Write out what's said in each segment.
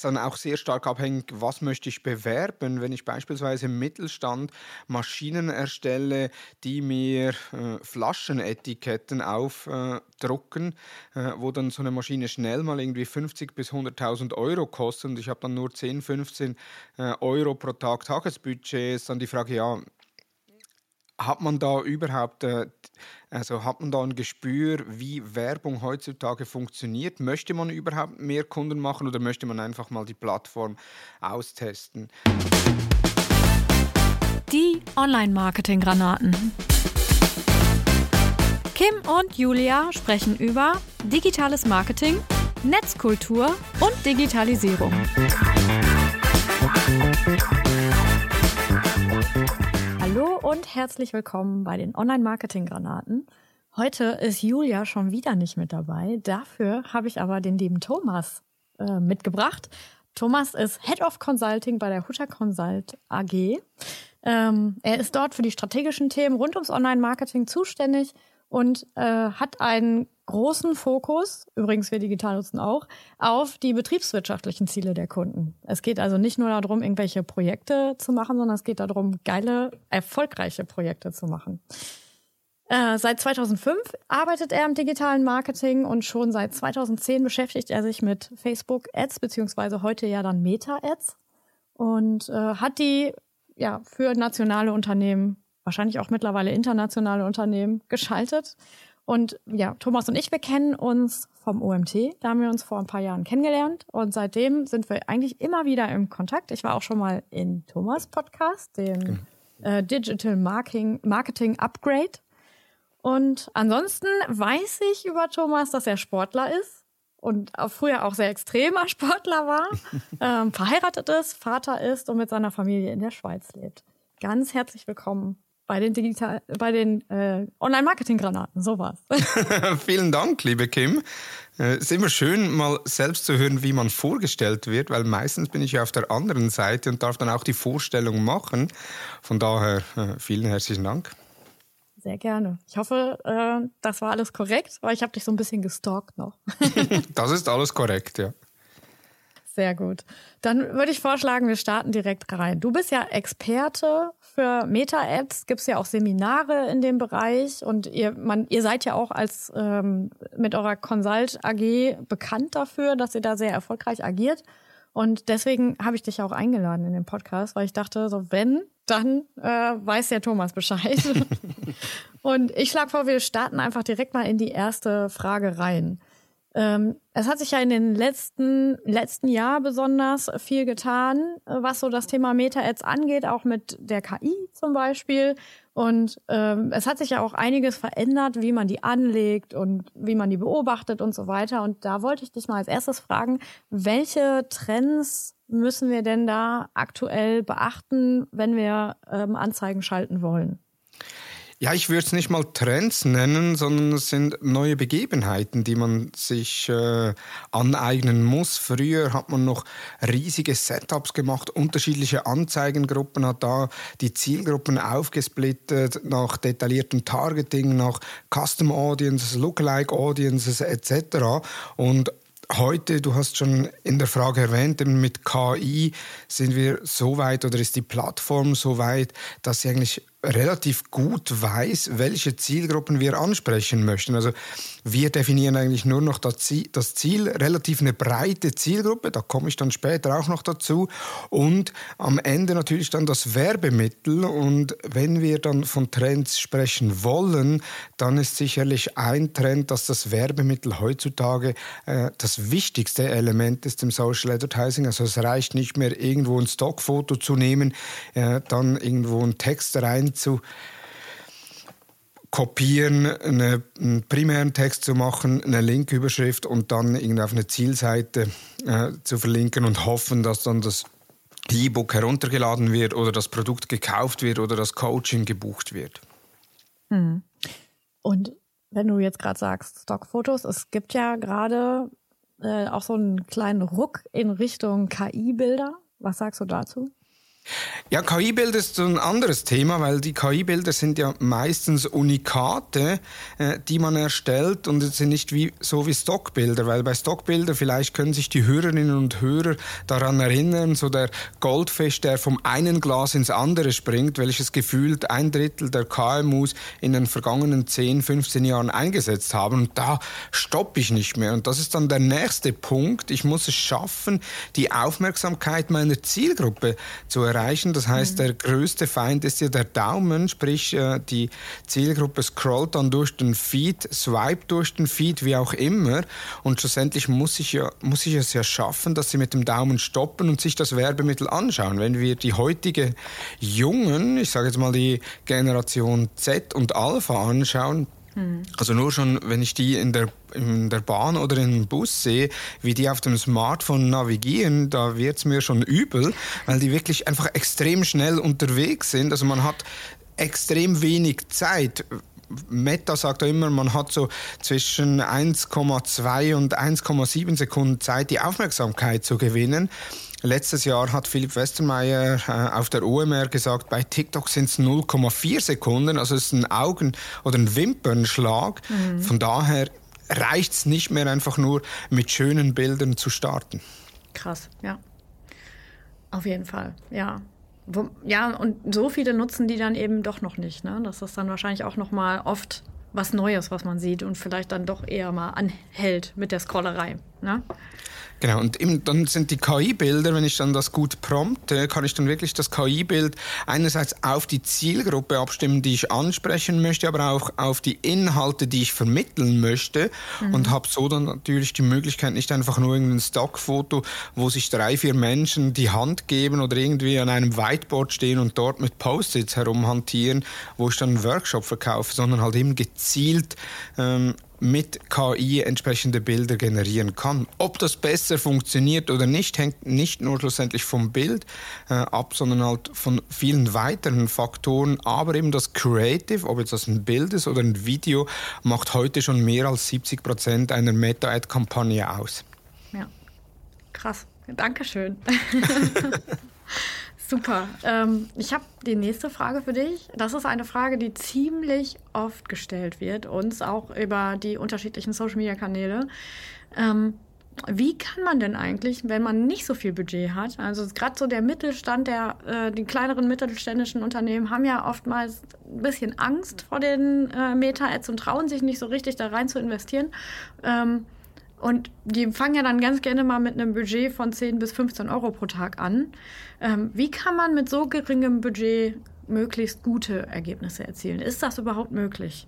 ist dann auch sehr stark abhängig, was möchte ich bewerben. Wenn ich beispielsweise im Mittelstand Maschinen erstelle, die mir äh, Flaschenetiketten aufdrucken, äh, wo dann so eine Maschine schnell mal irgendwie 50 bis 100.000 Euro kostet und ich habe dann nur 10, 15 äh, Euro pro Tag Tagesbudget, ist dann die Frage, ja, hat man da überhaupt, äh, also hat man da ein Gespür, wie Werbung heutzutage funktioniert? Möchte man überhaupt mehr Kunden machen oder möchte man einfach mal die Plattform austesten? Die Online-Marketing-Granaten. Kim und Julia sprechen über digitales Marketing, Netzkultur und Digitalisierung. Und herzlich willkommen bei den Online-Marketing-Granaten. Heute ist Julia schon wieder nicht mit dabei. Dafür habe ich aber den lieben Thomas äh, mitgebracht. Thomas ist Head of Consulting bei der Hutter Consult AG. Ähm, er ist dort für die strategischen Themen rund ums Online-Marketing zuständig und äh, hat einen großen Fokus, übrigens wir digital nutzen auch, auf die betriebswirtschaftlichen Ziele der Kunden. Es geht also nicht nur darum, irgendwelche Projekte zu machen, sondern es geht darum, geile, erfolgreiche Projekte zu machen. Äh, seit 2005 arbeitet er im digitalen Marketing und schon seit 2010 beschäftigt er sich mit Facebook Ads, beziehungsweise heute ja dann Meta Ads und äh, hat die ja für nationale Unternehmen wahrscheinlich auch mittlerweile internationale Unternehmen geschaltet. Und ja, Thomas und ich, wir kennen uns vom OMT. Da haben wir uns vor ein paar Jahren kennengelernt. Und seitdem sind wir eigentlich immer wieder im Kontakt. Ich war auch schon mal in Thomas Podcast, dem genau. äh, Digital Marketing, Marketing Upgrade. Und ansonsten weiß ich über Thomas, dass er Sportler ist und auch früher auch sehr extremer Sportler war, ähm, verheiratet ist, Vater ist und mit seiner Familie in der Schweiz lebt. Ganz herzlich willkommen bei den digital, bei den äh, Online-Marketing-Granaten. So war's. Vielen Dank, liebe Kim. Es äh, ist immer schön, mal selbst zu hören, wie man vorgestellt wird, weil meistens bin ich ja auf der anderen Seite und darf dann auch die Vorstellung machen. Von daher äh, vielen herzlichen Dank. Sehr gerne. Ich hoffe, äh, das war alles korrekt, weil ich habe dich so ein bisschen gestalkt noch. das ist alles korrekt, ja. Sehr gut. Dann würde ich vorschlagen, wir starten direkt rein. Du bist ja Experte für Meta-Ads. Gibt es ja auch Seminare in dem Bereich und ihr, man, ihr seid ja auch als ähm, mit eurer Consult AG bekannt dafür, dass ihr da sehr erfolgreich agiert. Und deswegen habe ich dich auch eingeladen in den Podcast, weil ich dachte, so wenn, dann äh, weiß der Thomas Bescheid. und ich schlage vor, wir starten einfach direkt mal in die erste Frage rein. Ähm, es hat sich ja in den letzten, letzten Jahr besonders viel getan, was so das Thema Meta-Ads angeht, auch mit der KI zum Beispiel. Und ähm, es hat sich ja auch einiges verändert, wie man die anlegt und wie man die beobachtet und so weiter. Und da wollte ich dich mal als erstes fragen, welche Trends müssen wir denn da aktuell beachten, wenn wir ähm, Anzeigen schalten wollen? Ja, ich würde es nicht mal Trends nennen, sondern es sind neue Begebenheiten, die man sich äh, aneignen muss. Früher hat man noch riesige Setups gemacht, unterschiedliche Anzeigengruppen, hat da die Zielgruppen aufgesplittet nach detailliertem Targeting, nach Custom Audiences, Lookalike Audiences etc. Und heute, du hast schon in der Frage erwähnt, mit KI sind wir so weit oder ist die Plattform so weit, dass sie eigentlich relativ gut weiß, welche Zielgruppen wir ansprechen möchten. Also wir definieren eigentlich nur noch das Ziel, relativ eine breite Zielgruppe, da komme ich dann später auch noch dazu. Und am Ende natürlich dann das Werbemittel. Und wenn wir dann von Trends sprechen wollen, dann ist sicherlich ein Trend, dass das Werbemittel heutzutage äh, das wichtigste Element ist im Social Advertising. Also es reicht nicht mehr irgendwo ein Stockfoto zu nehmen, äh, dann irgendwo einen Text rein zu kopieren, eine, einen primären Text zu machen, eine Linküberschrift und dann irgendwie auf eine Zielseite äh, zu verlinken und hoffen, dass dann das E-Book heruntergeladen wird oder das Produkt gekauft wird oder das Coaching gebucht wird. Hm. Und wenn du jetzt gerade sagst, Stockfotos, es gibt ja gerade äh, auch so einen kleinen Ruck in Richtung KI-Bilder. Was sagst du dazu? Ja, KI-Bilder ist ein anderes Thema, weil die KI-Bilder sind ja meistens Unikate, äh, die man erstellt und sind nicht wie, so wie Stockbilder, weil bei Stockbilder vielleicht können sich die Hörerinnen und Hörer daran erinnern, so der Goldfisch, der vom einen Glas ins andere springt, welches gefühlt ein Drittel der KMUs in den vergangenen 10, 15 Jahren eingesetzt haben und da stoppe ich nicht mehr und das ist dann der nächste Punkt. Ich muss es schaffen, die Aufmerksamkeit meiner Zielgruppe zu erreichen. Das heißt, der größte Feind ist ja der Daumen, sprich äh, die Zielgruppe scrollt dann durch den Feed, swipe durch den Feed, wie auch immer. Und schlussendlich muss ich, ja, muss ich es ja schaffen, dass sie mit dem Daumen stoppen und sich das Werbemittel anschauen. Wenn wir die heutige Jungen, ich sage jetzt mal die Generation Z und Alpha anschauen, also nur schon, wenn ich die in der, in der Bahn oder im Bus sehe, wie die auf dem Smartphone navigieren, da wird es mir schon übel, weil die wirklich einfach extrem schnell unterwegs sind. Also man hat extrem wenig Zeit. Meta sagt ja immer, man hat so zwischen 1,2 und 1,7 Sekunden Zeit, die Aufmerksamkeit zu gewinnen. Letztes Jahr hat Philipp Westermeier äh, auf der OMR gesagt, bei TikTok sind es 0,4 Sekunden, also es ist ein Augen- oder ein Wimpernschlag. Mhm. Von daher reicht es nicht mehr einfach nur mit schönen Bildern zu starten. Krass, ja. Auf jeden Fall, ja. Ja, und so viele nutzen die dann eben doch noch nicht. Ne? Das ist dann wahrscheinlich auch noch mal oft was Neues, was man sieht und vielleicht dann doch eher mal anhält mit der Scrollerei. Ne? Genau, und eben, dann sind die KI-Bilder, wenn ich dann das gut prompte, kann ich dann wirklich das KI-Bild einerseits auf die Zielgruppe abstimmen, die ich ansprechen möchte, aber auch auf die Inhalte, die ich vermitteln möchte mhm. und habe so dann natürlich die Möglichkeit, nicht einfach nur irgendein Stockfoto, wo sich drei, vier Menschen die Hand geben oder irgendwie an einem Whiteboard stehen und dort mit Post-its herumhantieren, wo ich dann einen Workshop verkaufe, sondern halt eben gezielt ähm, mit KI entsprechende Bilder generieren kann. Ob das besser funktioniert oder nicht, hängt nicht nur schlussendlich vom Bild äh, ab, sondern halt von vielen weiteren Faktoren. Aber eben das Creative, ob jetzt das ein Bild ist oder ein Video, macht heute schon mehr als 70 Prozent einer Meta-Ad-Kampagne aus. Ja, krass. Dankeschön. Super. Ähm, ich habe die nächste Frage für dich. Das ist eine Frage, die ziemlich oft gestellt wird, uns auch über die unterschiedlichen Social-Media-Kanäle. Ähm, wie kann man denn eigentlich, wenn man nicht so viel Budget hat, also gerade so der Mittelstand, der, äh, die kleineren mittelständischen Unternehmen haben ja oftmals ein bisschen Angst vor den äh, Meta-Ads und trauen sich nicht so richtig da rein zu investieren. Ähm, und die fangen ja dann ganz gerne mal mit einem Budget von 10 bis 15 Euro pro Tag an. Ähm, wie kann man mit so geringem Budget möglichst gute Ergebnisse erzielen? Ist das überhaupt möglich?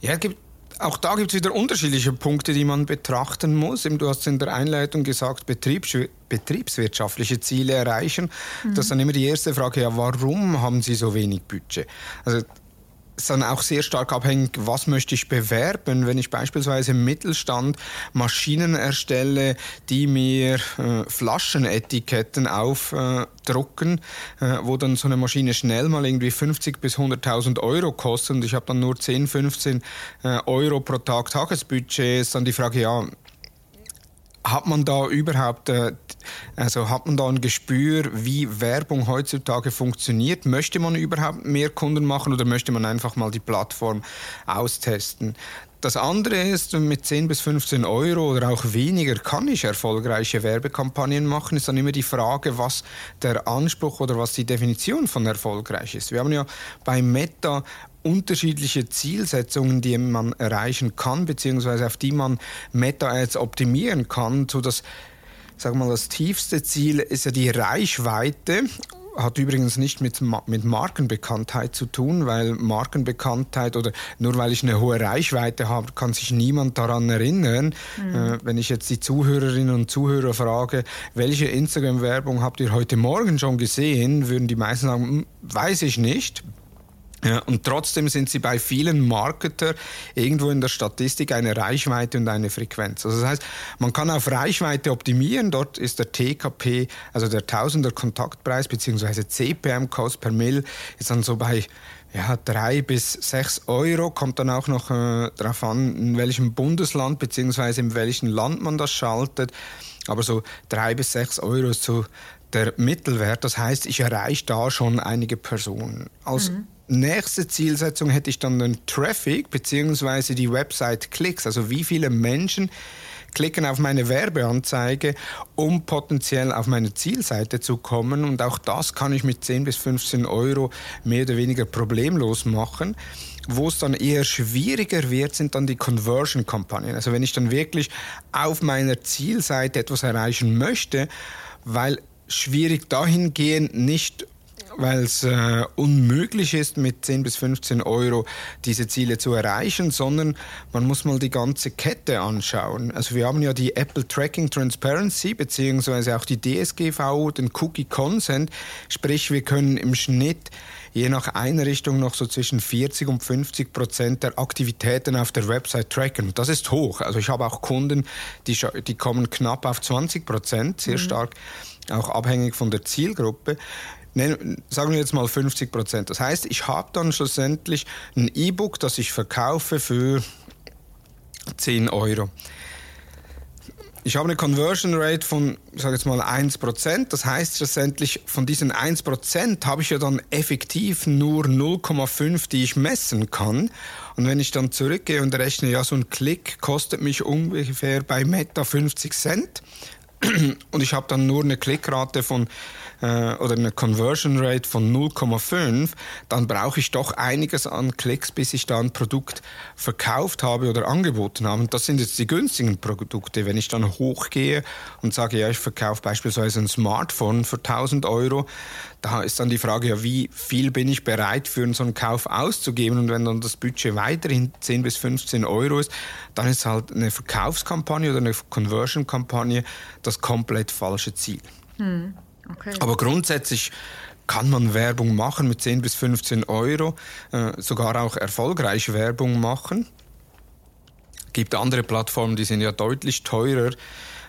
Ja, es gibt auch da gibt es wieder unterschiedliche Punkte, die man betrachten muss. Du hast in der Einleitung gesagt, Betriebs betriebswirtschaftliche Ziele erreichen. Mhm. Das ist dann immer die erste Frage, ja, warum haben Sie so wenig Budget? Also ist dann auch sehr stark abhängig, was möchte ich bewerben. Wenn ich beispielsweise im Mittelstand Maschinen erstelle, die mir äh, Flaschenetiketten aufdrucken, äh, wo dann so eine Maschine schnell mal irgendwie 50 bis 100.000 Euro kostet und ich habe dann nur 10, 15 äh, Euro pro Tag Tagesbudget, ist dann die Frage, ja, hat man da überhaupt, äh, also hat man da ein Gespür, wie Werbung heutzutage funktioniert? Möchte man überhaupt mehr Kunden machen oder möchte man einfach mal die Plattform austesten? Das andere ist, mit 10 bis 15 Euro oder auch weniger kann ich erfolgreiche Werbekampagnen machen. Ist dann immer die Frage, was der Anspruch oder was die Definition von erfolgreich ist. Wir haben ja bei Meta unterschiedliche Zielsetzungen, die man erreichen kann, beziehungsweise auf die man Meta-Ads optimieren kann, sodass Sag mal, das tiefste Ziel ist ja die Reichweite hat übrigens nicht mit, mit Markenbekanntheit zu tun, weil Markenbekanntheit oder nur weil ich eine hohe Reichweite habe, kann sich niemand daran erinnern. Mhm. Äh, wenn ich jetzt die Zuhörerinnen und Zuhörer frage, welche Instagram-Werbung habt ihr heute Morgen schon gesehen, würden die meisten sagen, hm, weiß ich nicht. Ja, und trotzdem sind sie bei vielen Marketer irgendwo in der Statistik eine Reichweite und eine Frequenz. Also das heißt, man kann auf Reichweite optimieren. Dort ist der TKP, also der Tausender Kontaktpreis beziehungsweise CPM Cost per Mill, ist dann so bei ja, drei bis sechs Euro. Kommt dann auch noch äh, darauf an, in welchem Bundesland beziehungsweise in welchem Land man das schaltet. Aber so drei bis sechs Euro ist so der Mittelwert. Das heißt, ich erreiche da schon einige Personen. Als mhm. Nächste Zielsetzung hätte ich dann den Traffic bzw. die Website-Klicks. Also wie viele Menschen klicken auf meine Werbeanzeige, um potenziell auf meine Zielseite zu kommen. Und auch das kann ich mit 10 bis 15 Euro mehr oder weniger problemlos machen. Wo es dann eher schwieriger wird, sind dann die Conversion-Kampagnen. Also wenn ich dann wirklich auf meiner Zielseite etwas erreichen möchte, weil schwierig dahingehend nicht weil es äh, unmöglich ist, mit 10 bis 15 Euro diese Ziele zu erreichen, sondern man muss mal die ganze Kette anschauen. Also wir haben ja die Apple Tracking Transparency beziehungsweise auch die DSGVO, den Cookie Consent, sprich wir können im Schnitt je nach Einrichtung noch so zwischen 40 und 50 Prozent der Aktivitäten auf der Website tracken. Das ist hoch. Also ich habe auch Kunden, die, die kommen knapp auf 20 Prozent, sehr mhm. stark, auch abhängig von der Zielgruppe sagen wir jetzt mal 50 Prozent. Das heißt, ich habe dann schlussendlich ein E-Book, das ich verkaufe für 10 Euro. Ich habe eine Conversion Rate von, ich sage jetzt mal 1%. Das heißt schlussendlich, von diesen 1% habe ich ja dann effektiv nur 0,5, die ich messen kann. Und wenn ich dann zurückgehe und rechne, ja, so ein Klick kostet mich ungefähr bei Meta 50 Cent. Und ich habe dann nur eine Klickrate von äh, oder eine Conversion Rate von 0,5, dann brauche ich doch einiges an Klicks, bis ich da ein Produkt verkauft habe oder angeboten habe. Und das sind jetzt die günstigen Produkte. Wenn ich dann hochgehe und sage, ja, ich verkaufe beispielsweise ein Smartphone für 1000 Euro, da ist dann die Frage, ja, wie viel bin ich bereit für so einen Kauf auszugeben? Und wenn dann das Budget weiterhin 10 bis 15 Euro ist, dann ist halt eine Verkaufskampagne oder eine Conversion-Kampagne das komplett falsche Ziel. Hm. Okay. Aber grundsätzlich kann man Werbung machen mit 10 bis 15 Euro, äh, sogar auch erfolgreich Werbung machen. Gibt andere Plattformen, die sind ja deutlich teurer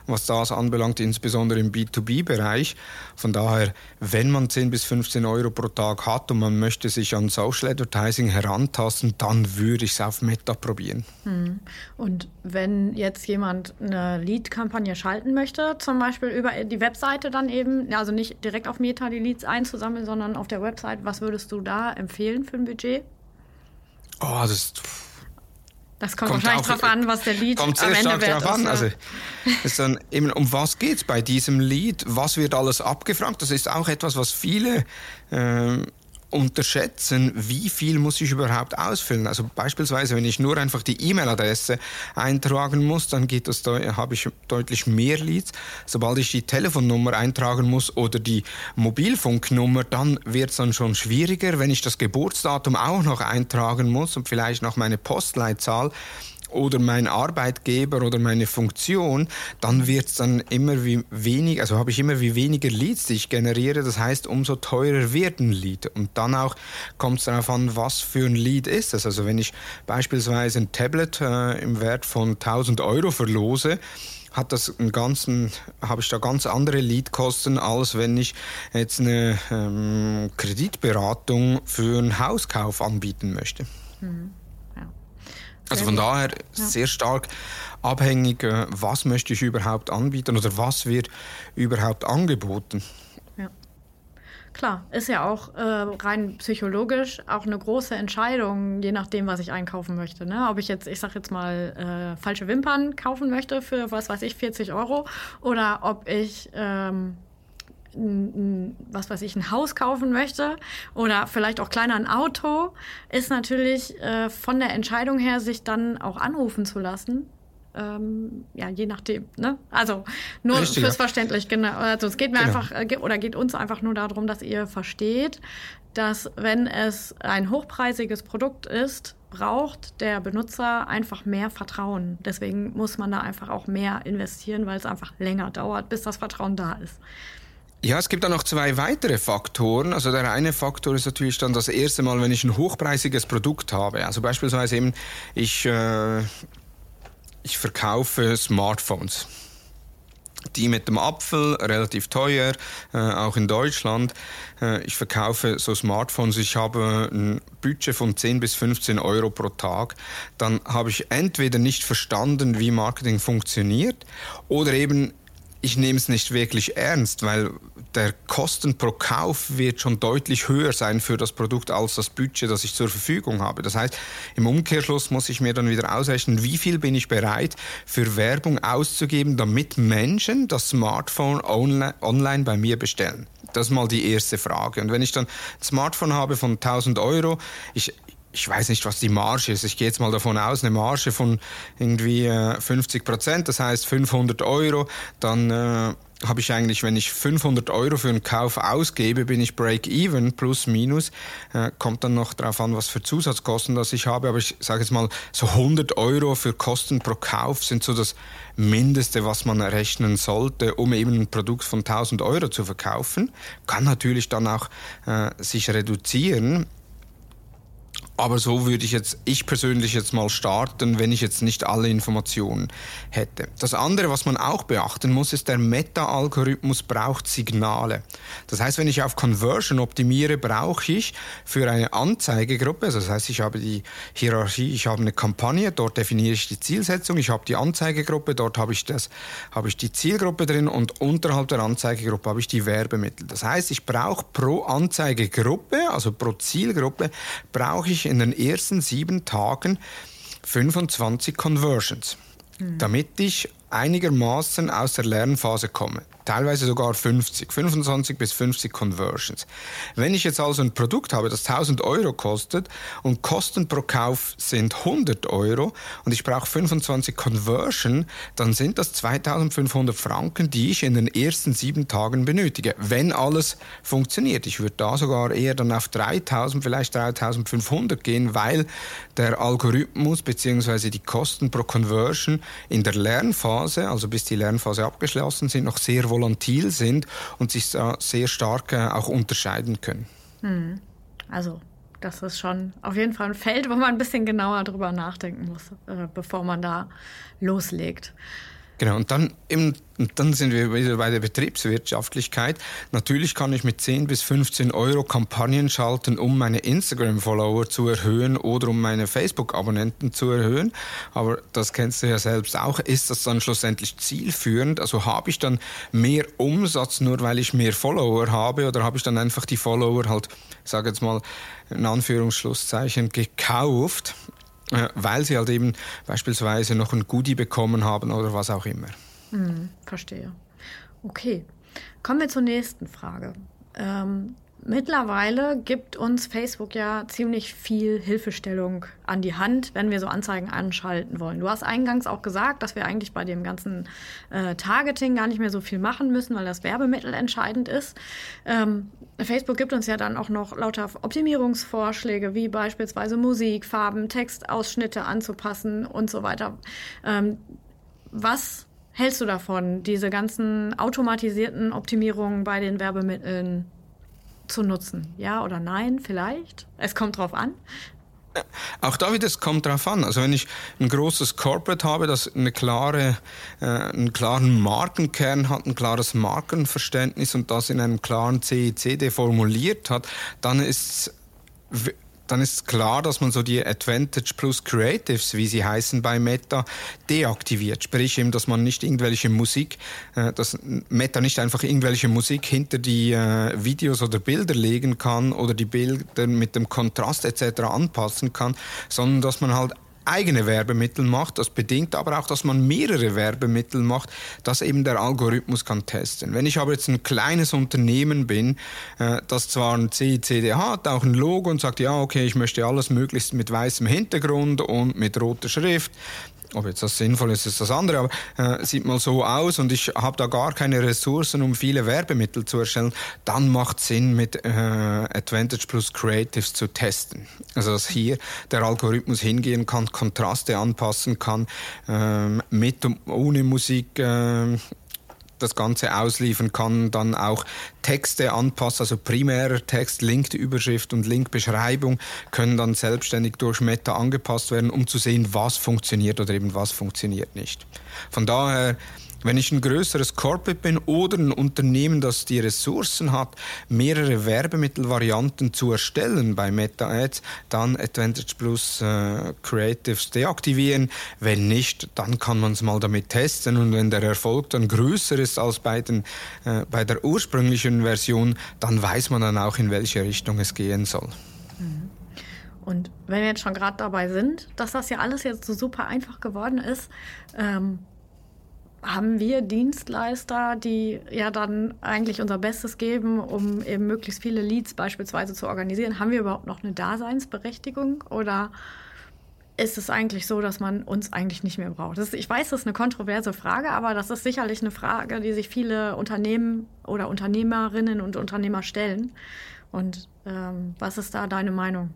was das anbelangt, insbesondere im B2B-Bereich. Von daher, wenn man 10 bis 15 Euro pro Tag hat und man möchte sich an Social Advertising herantasten, dann würde ich es auf Meta probieren. Hm. Und wenn jetzt jemand eine Lead-Kampagne schalten möchte, zum Beispiel über die Webseite dann eben, also nicht direkt auf Meta die Leads einzusammeln, sondern auf der Website, was würdest du da empfehlen für ein Budget? Oh, das ist das kommt, kommt wahrscheinlich darauf an, was der Lied kommt am Ende wert ist. An. Also, ist dann eben, um was geht es bei diesem Lied? Was wird alles abgefragt? Das ist auch etwas, was viele äh, unterschätzen, wie viel muss ich überhaupt ausfüllen. Also beispielsweise, wenn ich nur einfach die E-Mail-Adresse eintragen muss, dann geht das, da habe ich deutlich mehr Leads. Sobald ich die Telefonnummer eintragen muss oder die Mobilfunknummer, dann wird es dann schon schwieriger. Wenn ich das Geburtsdatum auch noch eintragen muss und vielleicht noch meine Postleitzahl, oder mein Arbeitgeber oder meine Funktion, dann wird es dann immer wie wenig, also habe ich immer wie weniger Leads, die ich generiere. Das heißt, umso teurer wird ein Lead. Und dann auch kommt es darauf an, was für ein Lead ist es. Also wenn ich beispielsweise ein Tablet äh, im Wert von 1000 Euro verlose, hat das einen ganzen, habe ich da ganz andere Leadkosten, als wenn ich jetzt eine ähm, Kreditberatung für einen Hauskauf anbieten möchte. Mhm. Also von daher sehr stark abhängig, äh, was möchte ich überhaupt anbieten oder was wird überhaupt angeboten. Ja. Klar, ist ja auch äh, rein psychologisch auch eine große Entscheidung, je nachdem, was ich einkaufen möchte. Ne? Ob ich jetzt, ich sag jetzt mal, äh, falsche Wimpern kaufen möchte für, was weiß ich, 40 Euro oder ob ich ähm, was weiß ich, ein Haus kaufen möchte oder vielleicht auch kleiner ein Auto, ist natürlich äh, von der Entscheidung her, sich dann auch anrufen zu lassen. Ähm, ja, je nachdem. Ne? Also nur Richtig, fürs ja. Verständlich, genau. Also es geht mir genau. einfach äh, oder geht uns einfach nur darum, dass ihr versteht, dass wenn es ein hochpreisiges Produkt ist, braucht der Benutzer einfach mehr Vertrauen. Deswegen muss man da einfach auch mehr investieren, weil es einfach länger dauert, bis das Vertrauen da ist. Ja, es gibt da noch zwei weitere Faktoren. Also der eine Faktor ist natürlich dann das erste Mal, wenn ich ein hochpreisiges Produkt habe. Also beispielsweise eben, ich, äh, ich verkaufe Smartphones. Die mit dem Apfel, relativ teuer, äh, auch in Deutschland. Äh, ich verkaufe so Smartphones, ich habe ein Budget von 10 bis 15 Euro pro Tag. Dann habe ich entweder nicht verstanden, wie Marketing funktioniert, oder eben ich nehme es nicht wirklich ernst, weil der Kosten pro Kauf wird schon deutlich höher sein für das Produkt als das Budget, das ich zur Verfügung habe. Das heißt, im Umkehrschluss muss ich mir dann wieder ausrechnen, wie viel bin ich bereit für Werbung auszugeben, damit Menschen das Smartphone online bei mir bestellen. Das ist mal die erste Frage. Und wenn ich dann ein Smartphone habe von 1000 Euro, ich, ich weiß nicht, was die Marge ist. Ich gehe jetzt mal davon aus, eine Marge von irgendwie 50 äh, Prozent, das heißt 500 Euro, dann äh, habe ich eigentlich, wenn ich 500 Euro für einen Kauf ausgebe, bin ich Break-Even plus minus. Äh, kommt dann noch darauf an, was für Zusatzkosten das ich habe. Aber ich sage jetzt mal, so 100 Euro für Kosten pro Kauf sind so das Mindeste, was man rechnen sollte, um eben ein Produkt von 1000 Euro zu verkaufen. Kann natürlich dann auch äh, sich reduzieren. Aber so würde ich jetzt, ich persönlich jetzt mal starten, wenn ich jetzt nicht alle Informationen hätte. Das andere, was man auch beachten muss, ist, der Meta-Algorithmus braucht Signale. Das heißt, wenn ich auf Conversion optimiere, brauche ich für eine Anzeigegruppe, also das heißt, ich habe die Hierarchie, ich habe eine Kampagne, dort definiere ich die Zielsetzung, ich habe die Anzeigegruppe, dort habe ich das, habe ich die Zielgruppe drin und unterhalb der Anzeigegruppe habe ich die Werbemittel. Das heißt, ich brauche pro Anzeigegruppe, also pro Zielgruppe, brauche ich in den ersten sieben Tagen 25 Conversions, mhm. damit ich einigermaßen aus der Lernphase komme teilweise sogar 50, 25 bis 50 Conversions. Wenn ich jetzt also ein Produkt habe, das 1000 Euro kostet und Kosten pro Kauf sind 100 Euro und ich brauche 25 Conversion, dann sind das 2500 Franken, die ich in den ersten sieben Tagen benötige, wenn alles funktioniert. Ich würde da sogar eher dann auf 3000, vielleicht 3500 gehen, weil der Algorithmus bzw. die Kosten pro Conversion in der Lernphase, also bis die Lernphase abgeschlossen sind, noch sehr volatil sind und sich sehr stark äh, auch unterscheiden können. Hm. Also das ist schon auf jeden Fall ein Feld, wo man ein bisschen genauer drüber nachdenken muss, äh, bevor man da loslegt. Genau, und dann, eben, dann sind wir wieder bei der Betriebswirtschaftlichkeit. Natürlich kann ich mit 10 bis 15 Euro Kampagnen schalten, um meine Instagram-Follower zu erhöhen oder um meine Facebook-Abonnenten zu erhöhen. Aber das kennst du ja selbst auch. Ist das dann schlussendlich zielführend? Also habe ich dann mehr Umsatz, nur weil ich mehr Follower habe? Oder habe ich dann einfach die Follower halt, ich sage jetzt mal, in Anführungsschlusszeichen, gekauft? Äh, weil sie halt eben beispielsweise noch ein Goodie bekommen haben oder was auch immer. Hm, verstehe. Okay, kommen wir zur nächsten Frage. Ähm, Mittlerweile gibt uns Facebook ja ziemlich viel Hilfestellung an die Hand, wenn wir so Anzeigen anschalten wollen. Du hast eingangs auch gesagt, dass wir eigentlich bei dem ganzen äh, Targeting gar nicht mehr so viel machen müssen, weil das Werbemittel entscheidend ist. Ähm, Facebook gibt uns ja dann auch noch lauter Optimierungsvorschläge, wie beispielsweise Musik, Farben, Textausschnitte anzupassen und so weiter. Ähm, was hältst du davon, diese ganzen automatisierten Optimierungen bei den Werbemitteln zu nutzen? Ja oder nein? Vielleicht? Es kommt drauf an. Auch da wieder, es kommt drauf an. Also wenn ich ein großes Corporate habe, das eine klare, äh, einen klaren Markenkern hat, ein klares Markenverständnis und das in einem klaren CICD formuliert hat, dann ist dann ist klar, dass man so die Advantage Plus Creatives, wie sie heißen bei Meta, deaktiviert. Sprich eben, dass man nicht irgendwelche Musik, äh, dass Meta nicht einfach irgendwelche Musik hinter die äh, Videos oder Bilder legen kann oder die Bilder mit dem Kontrast etc. anpassen kann, sondern dass man halt eigene Werbemittel macht. Das bedingt aber auch, dass man mehrere Werbemittel macht, dass eben der Algorithmus kann testen. Wenn ich aber jetzt ein kleines Unternehmen bin, äh, das zwar ein CICD hat, auch ein Logo und sagt, ja, okay, ich möchte alles möglichst mit weißem Hintergrund und mit roter Schrift, ob jetzt das sinnvoll ist, ist das andere, aber äh, sieht mal so aus und ich habe da gar keine Ressourcen, um viele Werbemittel zu erstellen, dann macht Sinn, mit äh, Advantage Plus Creatives zu testen. Also dass hier der Algorithmus hingehen kann, Kontraste anpassen kann, äh, mit und ohne Musik äh, das Ganze ausliefern kann, dann auch Texte anpassen, also primärer Text, Link-Überschrift und Link-Beschreibung können dann selbstständig durch Meta angepasst werden, um zu sehen, was funktioniert oder eben was funktioniert nicht. Von daher Wenn ich ein größeres Corporate bin oder ein Unternehmen, das die Ressourcen hat, mehrere Werbemittelvarianten zu erstellen bei Meta Ads, dann Advantage Plus äh, Creatives deaktivieren. Wenn nicht, dann kann man es mal damit testen und wenn der Erfolg dann größer ist als bei, den, äh, bei der ursprünglichen Version, dann weiß man dann auch, in welche Richtung es gehen soll. Mhm. Und wenn wir jetzt schon gerade dabei sind, dass das ja alles jetzt so super einfach geworden ist, ähm, haben wir Dienstleister, die ja dann eigentlich unser Bestes geben, um eben möglichst viele Leads beispielsweise zu organisieren. Haben wir überhaupt noch eine Daseinsberechtigung oder ist es eigentlich so, dass man uns eigentlich nicht mehr braucht? Ist, ich weiß, das ist eine kontroverse Frage, aber das ist sicherlich eine Frage, die sich viele Unternehmen oder Unternehmerinnen und Unternehmer stellen. Und ähm, was ist da deine Meinung?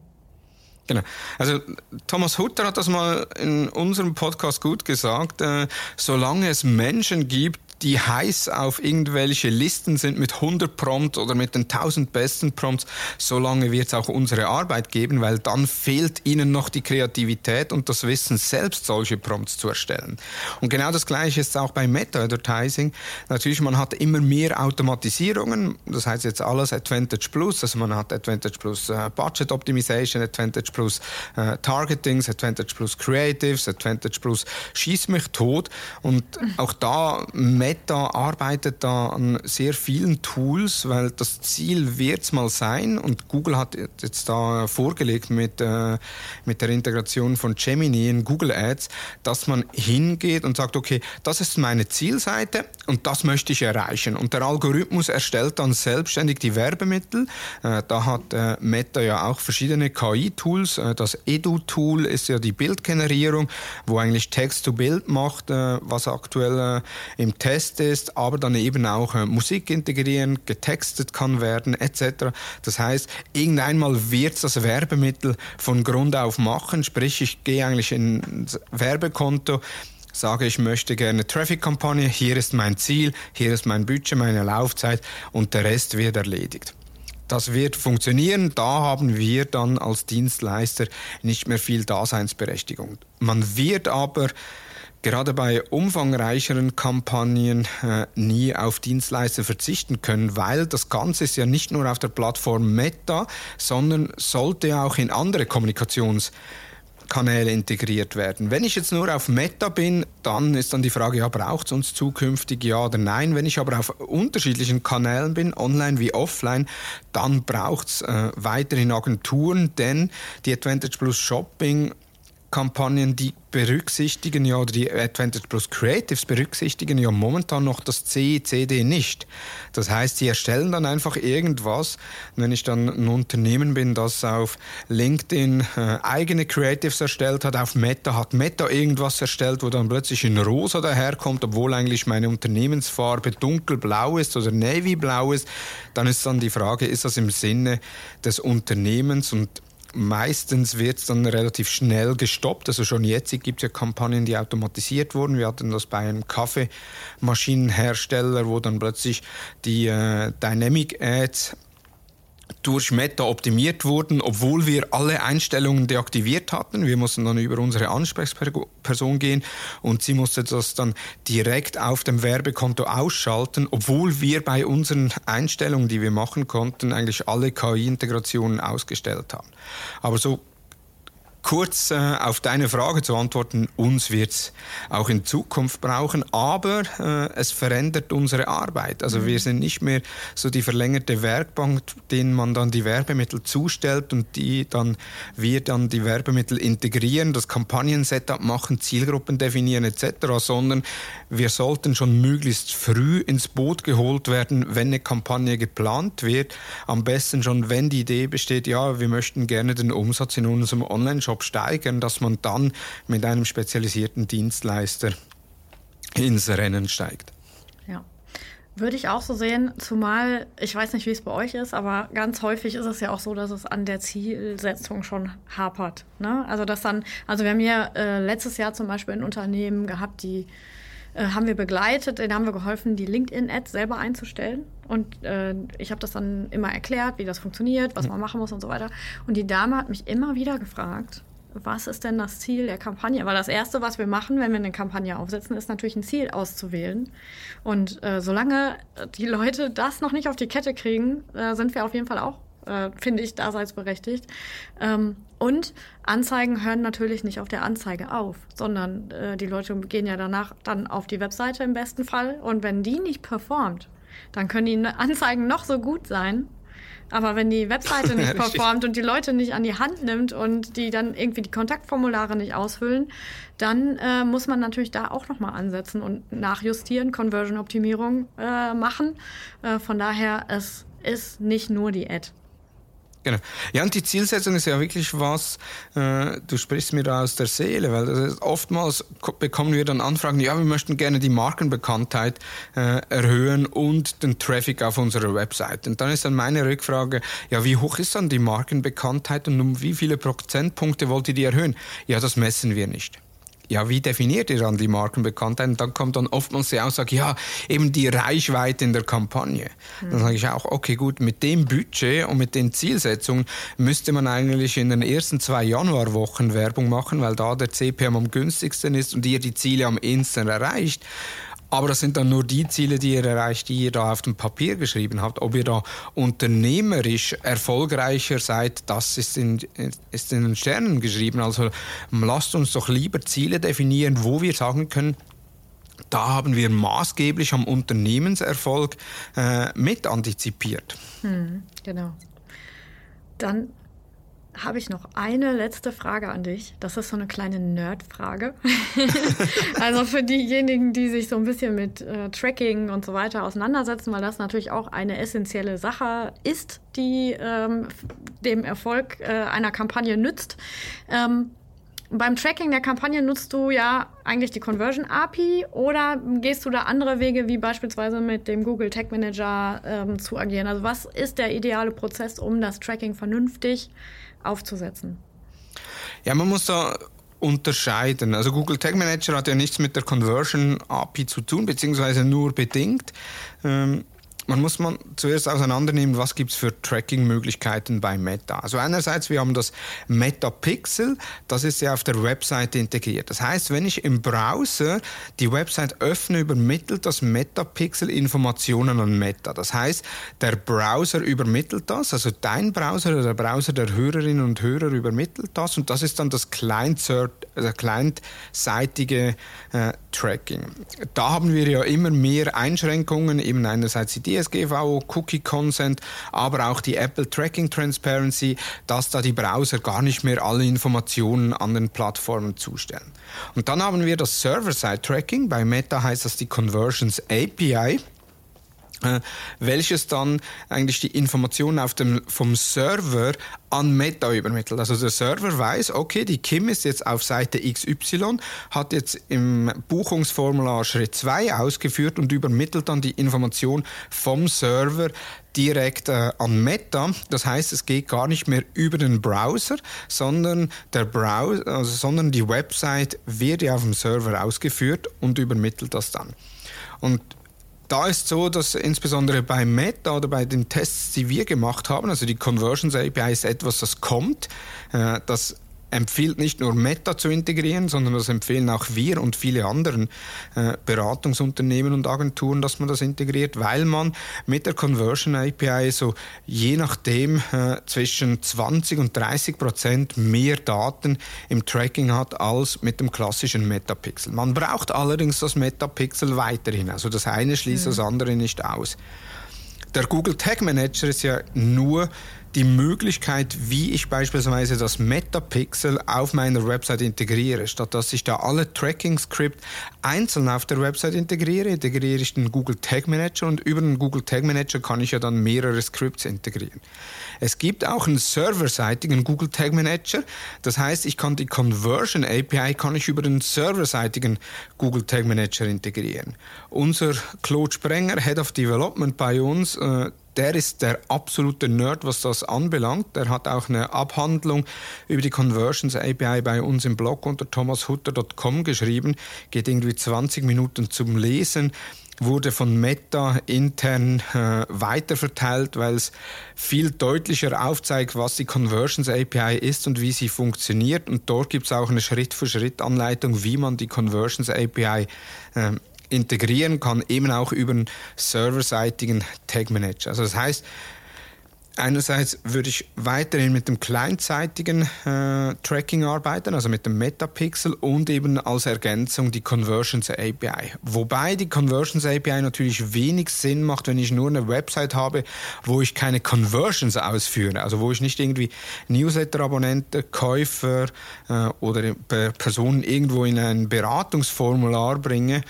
Genau. Also Thomas Hutter hat das mal in unserem Podcast gut gesagt. Äh, solange es Menschen gibt, die heiß auf irgendwelche Listen sind mit 100 Prompts oder mit den 1000 besten Prompts, solange wird es auch unsere Arbeit geben, weil dann fehlt ihnen noch die Kreativität und das Wissen, selbst solche Prompts zu erstellen. Und genau das Gleiche ist auch bei Meta-Advertising. Natürlich, man hat immer mehr Automatisierungen, das heißt jetzt alles Advantage Plus, also man hat Advantage Plus äh, Budget Optimization, Advantage Plus äh, Targetings, Advantage Plus Creatives, Advantage Plus Schieß mich tot und auch da Meta arbeitet da an sehr vielen Tools, weil das Ziel wird es mal sein und Google hat jetzt da vorgelegt mit, äh, mit der Integration von Gemini in Google Ads, dass man hingeht und sagt, okay, das ist meine Zielseite und das möchte ich erreichen. Und der Algorithmus erstellt dann selbstständig die Werbemittel. Äh, da hat äh, Meta ja auch verschiedene KI-Tools. Äh, das Edu-Tool ist ja die Bildgenerierung, wo eigentlich Text-to-Bild macht, äh, was aktuell äh, im Test Test ist, aber dann eben auch äh, Musik integrieren, getextet kann werden etc. Das heißt, irgendeinmal wird das Werbemittel von Grund auf machen, sprich ich gehe eigentlich ins Werbekonto, sage, ich möchte gerne Traffic-Kampagne, hier ist mein Ziel, hier ist mein Budget, meine Laufzeit und der Rest wird erledigt. Das wird funktionieren. Da haben wir dann als Dienstleister nicht mehr viel Daseinsberechtigung. Man wird aber gerade bei umfangreicheren Kampagnen äh, nie auf Dienstleister verzichten können, weil das Ganze ist ja nicht nur auf der Plattform Meta, sondern sollte auch in andere Kommunikationskanäle integriert werden. Wenn ich jetzt nur auf Meta bin, dann ist dann die Frage, ja, braucht es uns zukünftig ja oder nein? Wenn ich aber auf unterschiedlichen Kanälen bin, online wie offline, dann braucht es äh, weiterhin Agenturen, denn die Advantage Plus Shopping Kampagnen, die berücksichtigen ja, oder die Advantage Plus Creatives berücksichtigen ja momentan noch das C, CD nicht. Das heißt, sie erstellen dann einfach irgendwas. Wenn ich dann ein Unternehmen bin, das auf LinkedIn äh, eigene Creatives erstellt hat, auf Meta hat Meta irgendwas erstellt, wo dann plötzlich in rosa daherkommt, obwohl eigentlich meine Unternehmensfarbe dunkelblau ist oder navyblau ist, dann ist dann die Frage, ist das im Sinne des Unternehmens und Meistens wird es dann relativ schnell gestoppt. Also schon jetzt gibt es ja Kampagnen, die automatisiert wurden. Wir hatten das bei einem Kaffeemaschinenhersteller, wo dann plötzlich die äh, Dynamic Ads durch Meta optimiert wurden, obwohl wir alle Einstellungen deaktiviert hatten. Wir mussten dann über unsere Ansprechperson gehen und sie musste das dann direkt auf dem Werbekonto ausschalten, obwohl wir bei unseren Einstellungen, die wir machen konnten, eigentlich alle KI-Integrationen ausgestellt haben. Aber so kurz äh, auf deine Frage zu antworten, uns wird es auch in Zukunft brauchen, aber äh, es verändert unsere Arbeit. Also mhm. wir sind nicht mehr so die verlängerte Werkbank, denen man dann die Werbemittel zustellt und die dann wir dann die Werbemittel integrieren, das Kampagnen-Setup machen, Zielgruppen definieren etc., sondern wir sollten schon möglichst früh ins Boot geholt werden, wenn eine Kampagne geplant wird. Am besten schon, wenn die Idee besteht, ja, wir möchten gerne den Umsatz in unserem Online-Shop Job steigern, dass man dann mit einem spezialisierten Dienstleister ins Rennen steigt. Ja. Würde ich auch so sehen, zumal ich weiß nicht, wie es bei euch ist, aber ganz häufig ist es ja auch so, dass es an der Zielsetzung schon hapert. Ne? Also dass dann, also wir haben ja äh, letztes Jahr zum Beispiel ein Unternehmen gehabt, die äh, haben wir begleitet, denen haben wir geholfen, die LinkedIn-Ads selber einzustellen. Und äh, ich habe das dann immer erklärt, wie das funktioniert, was man machen muss und so weiter. Und die Dame hat mich immer wieder gefragt, was ist denn das Ziel der Kampagne? Weil das Erste, was wir machen, wenn wir eine Kampagne aufsetzen, ist natürlich ein Ziel auszuwählen. Und äh, solange die Leute das noch nicht auf die Kette kriegen, äh, sind wir auf jeden Fall auch, äh, finde ich, daseinsberechtigt. Ähm, und Anzeigen hören natürlich nicht auf der Anzeige auf, sondern äh, die Leute gehen ja danach dann auf die Webseite im besten Fall. Und wenn die nicht performt, dann können die Anzeigen noch so gut sein. Aber wenn die Webseite nicht performt und die Leute nicht an die Hand nimmt und die dann irgendwie die Kontaktformulare nicht ausfüllen, dann äh, muss man natürlich da auch nochmal ansetzen und nachjustieren, Conversion-Optimierung äh, machen. Äh, von daher, es ist nicht nur die Ad. Genau. Ja, und die Zielsetzung ist ja wirklich was, äh, du sprichst mir da aus der Seele, weil ist, oftmals bekommen wir dann Anfragen, ja, wir möchten gerne die Markenbekanntheit äh, erhöhen und den Traffic auf unserer Website. Und dann ist dann meine Rückfrage, ja, wie hoch ist dann die Markenbekanntheit und um wie viele Prozentpunkte wollt ihr die erhöhen? Ja, das messen wir nicht ja, wie definiert ihr dann die Markenbekanntheit? Und dann kommt dann oftmals die Aussage, ja, eben die Reichweite in der Kampagne. Mhm. Dann sage ich auch, okay, gut, mit dem Budget und mit den Zielsetzungen müsste man eigentlich in den ersten zwei Januarwochen Werbung machen, weil da der CPM am günstigsten ist und ihr die Ziele am ehesten erreicht. Aber das sind dann nur die Ziele, die ihr erreicht, die ihr da auf dem Papier geschrieben habt. Ob ihr da unternehmerisch erfolgreicher seid, das ist in, ist in den Sternen geschrieben. Also lasst uns doch lieber Ziele definieren, wo wir sagen können, da haben wir maßgeblich am Unternehmenserfolg äh, mit antizipiert. Hm, genau. Dann habe ich noch eine letzte Frage an dich. Das ist so eine kleine Nerd-Frage. also für diejenigen, die sich so ein bisschen mit äh, Tracking und so weiter auseinandersetzen, weil das natürlich auch eine essentielle Sache ist, die ähm, dem Erfolg äh, einer Kampagne nützt. Ähm, beim Tracking der Kampagne nutzt du ja eigentlich die Conversion API oder gehst du da andere Wege, wie beispielsweise mit dem Google Tag Manager ähm, zu agieren? Also was ist der ideale Prozess, um das Tracking vernünftig aufzusetzen? Ja, man muss da unterscheiden. Also Google Tag Manager hat ja nichts mit der Conversion API zu tun, beziehungsweise nur bedingt. Ähm, man muss man zuerst auseinandernehmen, was gibt es für Tracking-Möglichkeiten bei Meta. Also einerseits, wir haben das Meta Pixel, das ist ja auf der Webseite integriert. Das heißt, wenn ich im Browser die Website öffne, übermittelt das Meta Pixel Informationen an Meta. Das heißt, der Browser übermittelt das, also dein Browser oder der Browser der Hörerinnen und Hörer übermittelt das und das ist dann das also clientseitige äh, Tracking. Da haben wir ja immer mehr Einschränkungen, eben einerseits die DSGVO, Cookie Consent, aber auch die Apple Tracking Transparency, dass da die Browser gar nicht mehr alle Informationen an den Plattformen zustellen. Und dann haben wir das Server-Side Tracking. Bei Meta heißt das die Conversions API welches dann eigentlich die Informationen auf dem, vom Server an Meta übermittelt. Also der Server weiß, okay, die Kim ist jetzt auf Seite XY, hat jetzt im Buchungsformular Schritt 2 ausgeführt und übermittelt dann die Information vom Server direkt äh, an Meta. Das heißt, es geht gar nicht mehr über den Browser, sondern der Browser, also, sondern die Website wird ja auf dem Server ausgeführt und übermittelt das dann. Und da ist so, dass insbesondere bei Meta oder bei den Tests, die wir gemacht haben, also die Conversions API ist etwas, das kommt, äh, das empfiehlt nicht nur Meta zu integrieren, sondern das empfehlen auch wir und viele anderen äh, Beratungsunternehmen und Agenturen, dass man das integriert, weil man mit der Conversion API so je nachdem äh, zwischen 20 und 30 Prozent mehr Daten im Tracking hat als mit dem klassischen Metapixel. Man braucht allerdings das Metapixel weiterhin, also das eine schließt mhm. das andere nicht aus. Der Google Tag Manager ist ja nur die Möglichkeit, wie ich beispielsweise das Metapixel auf meiner Website integriere. Statt dass ich da alle Tracking-Script einzeln auf der Website integriere, integriere ich den Google Tag Manager und über den Google Tag Manager kann ich ja dann mehrere Scripts integrieren. Es gibt auch einen serverseitigen Google Tag Manager. Das heißt, ich kann die Conversion API kann ich über den serverseitigen Google Tag Manager integrieren. Unser Claude Sprenger, Head of Development bei uns, äh, der ist der absolute Nerd, was das anbelangt. Der hat auch eine Abhandlung über die Conversions API bei uns im Blog unter thomashutter.com geschrieben. Geht irgendwie 20 Minuten zum Lesen wurde von Meta intern äh, weiterverteilt, weil es viel deutlicher aufzeigt, was die Conversions API ist und wie sie funktioniert. Und dort gibt es auch eine Schritt-für-Schritt-Anleitung, wie man die Conversions API äh, integrieren kann, eben auch über einen serverseitigen Tag Manager. Also das heißt, Einerseits würde ich weiterhin mit dem kleinzeitigen äh, Tracking arbeiten, also mit dem Metapixel und eben als Ergänzung die Conversions API. Wobei die Conversions API natürlich wenig Sinn macht, wenn ich nur eine Website habe, wo ich keine Conversions ausführe, also wo ich nicht irgendwie Newsletter-Abonnenten, Käufer äh, oder Personen irgendwo in ein Beratungsformular bringe,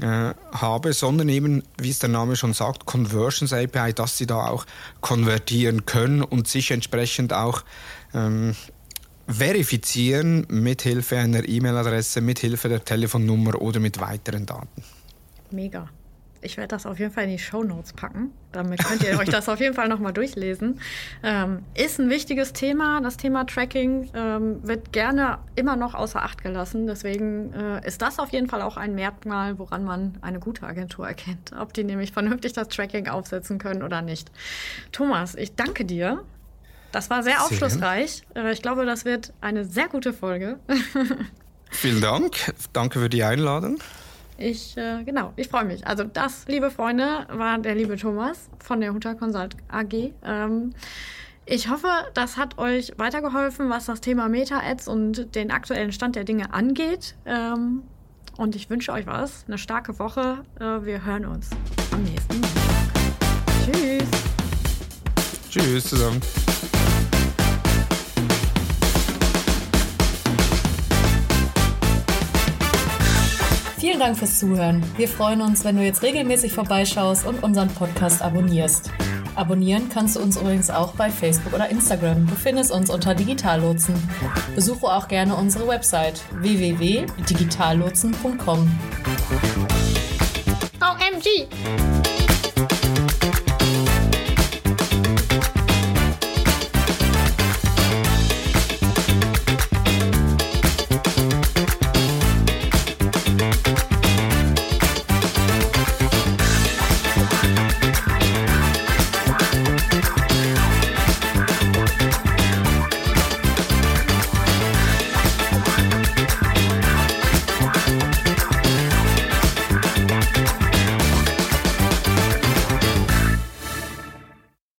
äh, habe, sondern eben, wie es der Name schon sagt, Conversions API, dass sie da auch konvertieren können und sich entsprechend auch ähm, verifizieren mithilfe einer E-Mail-Adresse, mithilfe der Telefonnummer oder mit weiteren Daten. Mega. Ich werde das auf jeden Fall in die Show Notes packen. Damit könnt ihr euch das auf jeden Fall nochmal durchlesen. Ähm, ist ein wichtiges Thema. Das Thema Tracking ähm, wird gerne immer noch außer Acht gelassen. Deswegen äh, ist das auf jeden Fall auch ein Merkmal, woran man eine gute Agentur erkennt. Ob die nämlich vernünftig das Tracking aufsetzen können oder nicht. Thomas, ich danke dir. Das war sehr aufschlussreich. Äh, ich glaube, das wird eine sehr gute Folge. Vielen Dank. Danke für die Einladung. Ich, äh, genau, ich freue mich. Also das, liebe Freunde, war der liebe Thomas von der Huta Consult AG. Ähm, ich hoffe, das hat euch weitergeholfen, was das Thema Meta-Ads und den aktuellen Stand der Dinge angeht. Ähm, und ich wünsche euch was, eine starke Woche. Äh, wir hören uns am nächsten Tag. Tschüss. Tschüss zusammen. Vielen Dank fürs Zuhören. Wir freuen uns, wenn du jetzt regelmäßig vorbeischaust und unseren Podcast abonnierst. Abonnieren kannst du uns übrigens auch bei Facebook oder Instagram. Du findest uns unter Digitallotsen. Besuche auch gerne unsere Website www.digitallotsen.com. OMG!